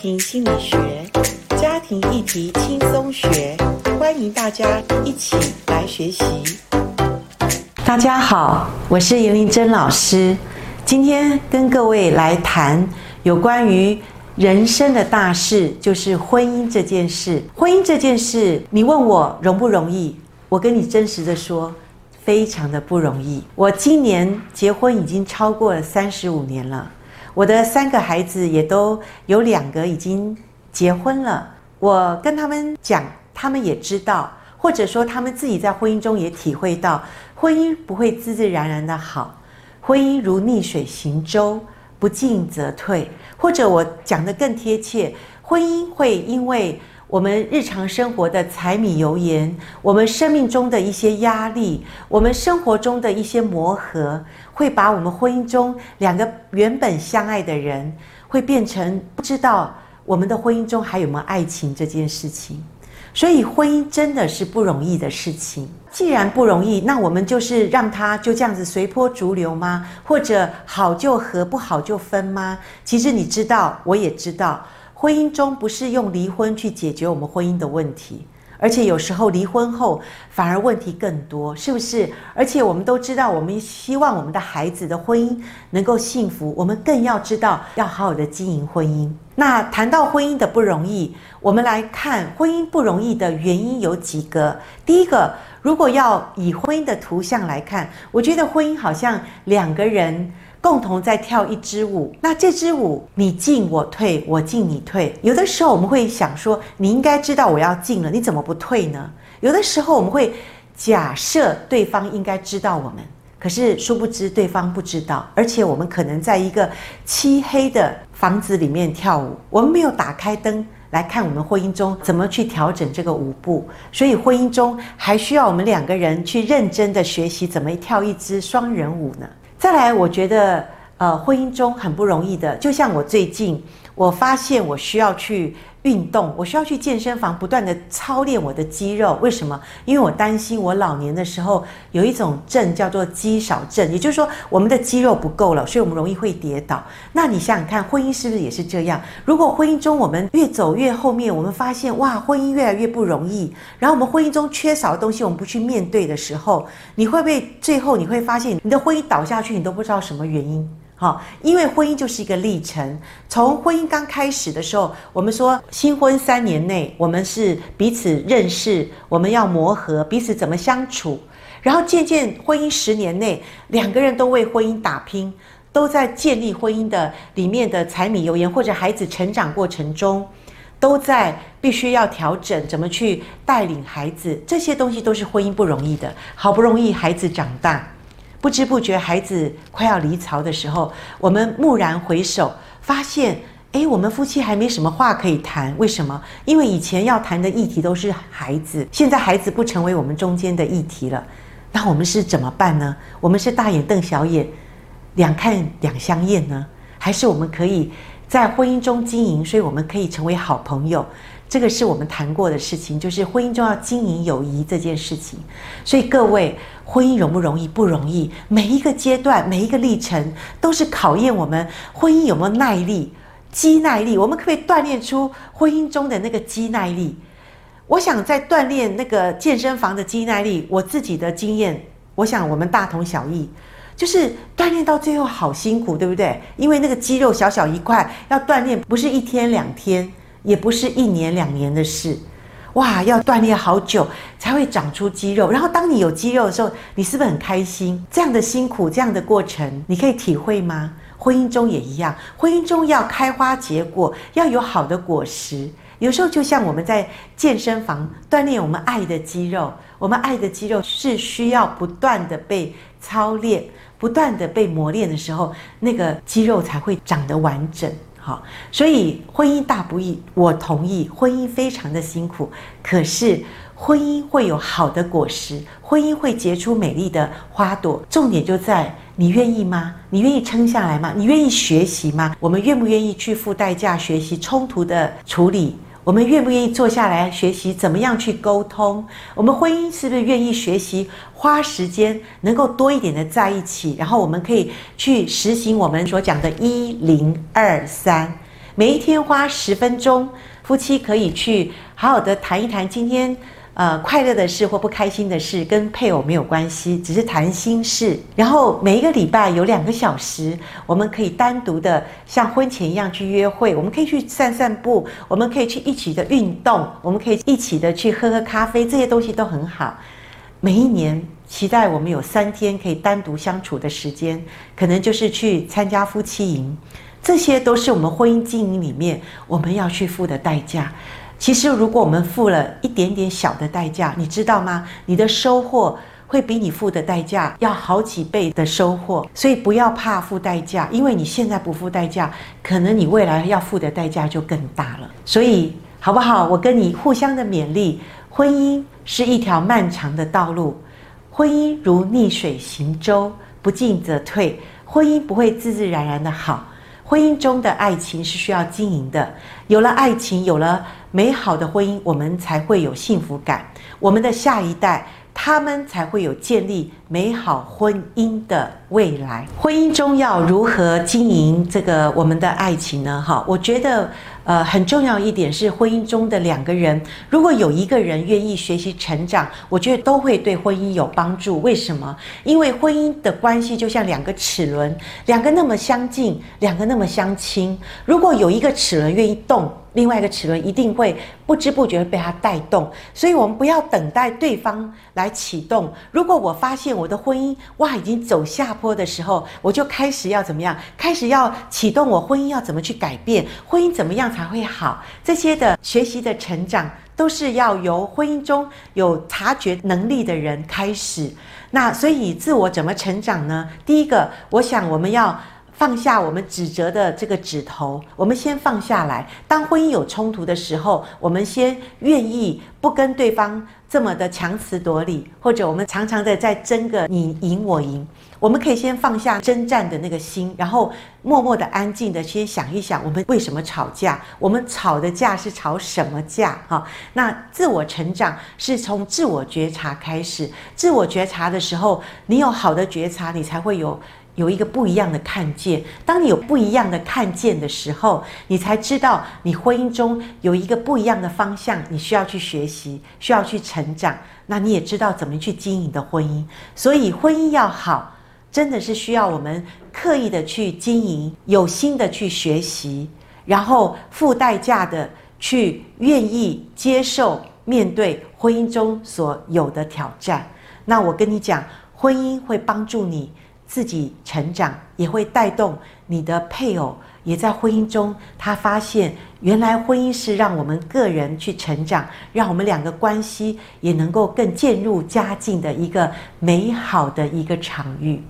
庭心理学，家庭议题轻松学，欢迎大家一起来学习。大家好，我是严玲珍老师，今天跟各位来谈有关于人生的大事，就是婚姻这件事。婚姻这件事，你问我容不容易？我跟你真实的说，非常的不容易。我今年结婚已经超过了三十五年了。我的三个孩子也都有两个已经结婚了，我跟他们讲，他们也知道，或者说他们自己在婚姻中也体会到，婚姻不会自自然然的好，婚姻如逆水行舟，不进则退，或者我讲的更贴切，婚姻会因为。我们日常生活的柴米油盐，我们生命中的一些压力，我们生活中的一些磨合，会把我们婚姻中两个原本相爱的人，会变成不知道我们的婚姻中还有没有爱情这件事情。所以婚姻真的是不容易的事情。既然不容易，那我们就是让他就这样子随波逐流吗？或者好就合，不好就分吗？其实你知道，我也知道。婚姻中不是用离婚去解决我们婚姻的问题，而且有时候离婚后反而问题更多，是不是？而且我们都知道，我们希望我们的孩子的婚姻能够幸福，我们更要知道要好好的经营婚姻。那谈到婚姻的不容易，我们来看婚姻不容易的原因有几个。第一个，如果要以婚姻的图像来看，我觉得婚姻好像两个人。共同在跳一支舞，那这支舞你进我退，我进你退。有的时候我们会想说，你应该知道我要进了，你怎么不退呢？有的时候我们会假设对方应该知道我们，可是殊不知对方不知道，而且我们可能在一个漆黑的房子里面跳舞，我们没有打开灯来看我们婚姻中怎么去调整这个舞步，所以婚姻中还需要我们两个人去认真的学习怎么跳一支双人舞呢？再来，我觉得，呃，婚姻中很不容易的，就像我最近，我发现我需要去。运动，我需要去健身房不断地操练我的肌肉。为什么？因为我担心我老年的时候有一种症叫做肌少症，也就是说我们的肌肉不够了，所以我们容易会跌倒。那你想想看，婚姻是不是也是这样？如果婚姻中我们越走越后面，我们发现哇，婚姻越来越不容易，然后我们婚姻中缺少的东西我们不去面对的时候，你会不会最后你会发现你的婚姻倒下去，你都不知道什么原因？好，因为婚姻就是一个历程。从婚姻刚开始的时候，我们说新婚三年内，我们是彼此认识，我们要磨合彼此怎么相处。然后渐渐婚姻十年内，两个人都为婚姻打拼，都在建立婚姻的里面的柴米油盐，或者孩子成长过程中，都在必须要调整怎么去带领孩子。这些东西都是婚姻不容易的。好不容易孩子长大。不知不觉，孩子快要离巢的时候，我们蓦然回首，发现，诶，我们夫妻还没什么话可以谈。为什么？因为以前要谈的议题都是孩子，现在孩子不成为我们中间的议题了。那我们是怎么办呢？我们是大眼瞪小眼，两看两相厌呢？还是我们可以在婚姻中经营？所以我们可以成为好朋友。这个是我们谈过的事情，就是婚姻中要经营友谊这件事情。所以各位，婚姻容不容易？不容易。每一个阶段，每一个历程，都是考验我们婚姻有没有耐力、肌耐力。我们可不可以锻炼出婚姻中的那个肌耐力？我想在锻炼那个健身房的肌耐力，我自己的经验，我想我们大同小异，就是锻炼到最后好辛苦，对不对？因为那个肌肉小小一块，要锻炼不是一天两天。也不是一年两年的事，哇，要锻炼好久才会长出肌肉。然后当你有肌肉的时候，你是不是很开心？这样的辛苦，这样的过程，你可以体会吗？婚姻中也一样，婚姻中要开花结果，要有好的果实。有时候就像我们在健身房锻炼我们爱的肌肉，我们爱的肌肉是需要不断的被操练，不断的被磨练的时候，那个肌肉才会长得完整。好，所以婚姻大不易，我同意，婚姻非常的辛苦，可是婚姻会有好的果实，婚姻会结出美丽的花朵。重点就在你愿意吗？你愿意撑下来吗？你愿意学习吗？我们愿不愿意去付代价学习冲突的处理？我们愿不愿意坐下来学习怎么样去沟通？我们婚姻是不是愿意学习花时间，能够多一点的在一起？然后我们可以去实行我们所讲的“一零二三”，每一天花十分钟，夫妻可以去好好的谈一谈今天。呃，快乐的事或不开心的事跟配偶没有关系，只是谈心事。然后每一个礼拜有两个小时，我们可以单独的像婚前一样去约会，我们可以去散散步，我们可以去一起的运动，我们可以一起的去喝喝咖啡，这些东西都很好。每一年期待我们有三天可以单独相处的时间，可能就是去参加夫妻营，这些都是我们婚姻经营里面我们要去付的代价。其实，如果我们付了一点点小的代价，你知道吗？你的收获会比你付的代价要好几倍的收获。所以不要怕付代价，因为你现在不付代价，可能你未来要付的代价就更大了。所以，好不好？我跟你互相的勉励。婚姻是一条漫长的道路，婚姻如逆水行舟，不进则退。婚姻不会自自然然的好。婚姻中的爱情是需要经营的，有了爱情，有了美好的婚姻，我们才会有幸福感。我们的下一代，他们才会有建立美好婚姻的未来。婚姻中要如何经营这个我们的爱情呢？哈，我觉得。呃，很重要一点是，婚姻中的两个人，如果有一个人愿意学习成长，我觉得都会对婚姻有帮助。为什么？因为婚姻的关系就像两个齿轮，两个那么相近，两个那么相亲。如果有一个齿轮愿意动，另外一个齿轮一定会不知不觉被它带动。所以，我们不要等待对方来启动。如果我发现我的婚姻哇已经走下坡的时候，我就开始要怎么样？开始要启动我婚姻要怎么去改变？婚姻怎么样才会好？这些的学习的成长，都是要由婚姻中有察觉能力的人开始。那所以自我怎么成长呢？第一个，我想我们要。放下我们指责的这个指头，我们先放下来。当婚姻有冲突的时候，我们先愿意不跟对方这么的强词夺理，或者我们常常的在争个你赢我赢。我们可以先放下征战的那个心，然后默默的安静的先想一想，我们为什么吵架？我们吵的架是吵什么架？哈，那自我成长是从自我觉察开始。自我觉察的时候，你有好的觉察，你才会有。有一个不一样的看见，当你有不一样的看见的时候，你才知道你婚姻中有一个不一样的方向，你需要去学习，需要去成长。那你也知道怎么去经营的婚姻。所以婚姻要好，真的是需要我们刻意的去经营，有心的去学习，然后付代价的去愿意接受面对婚姻中所有的挑战。那我跟你讲，婚姻会帮助你。自己成长也会带动你的配偶，也在婚姻中，他发现原来婚姻是让我们个人去成长，让我们两个关系也能够更渐入佳境的一个美好的一个场域。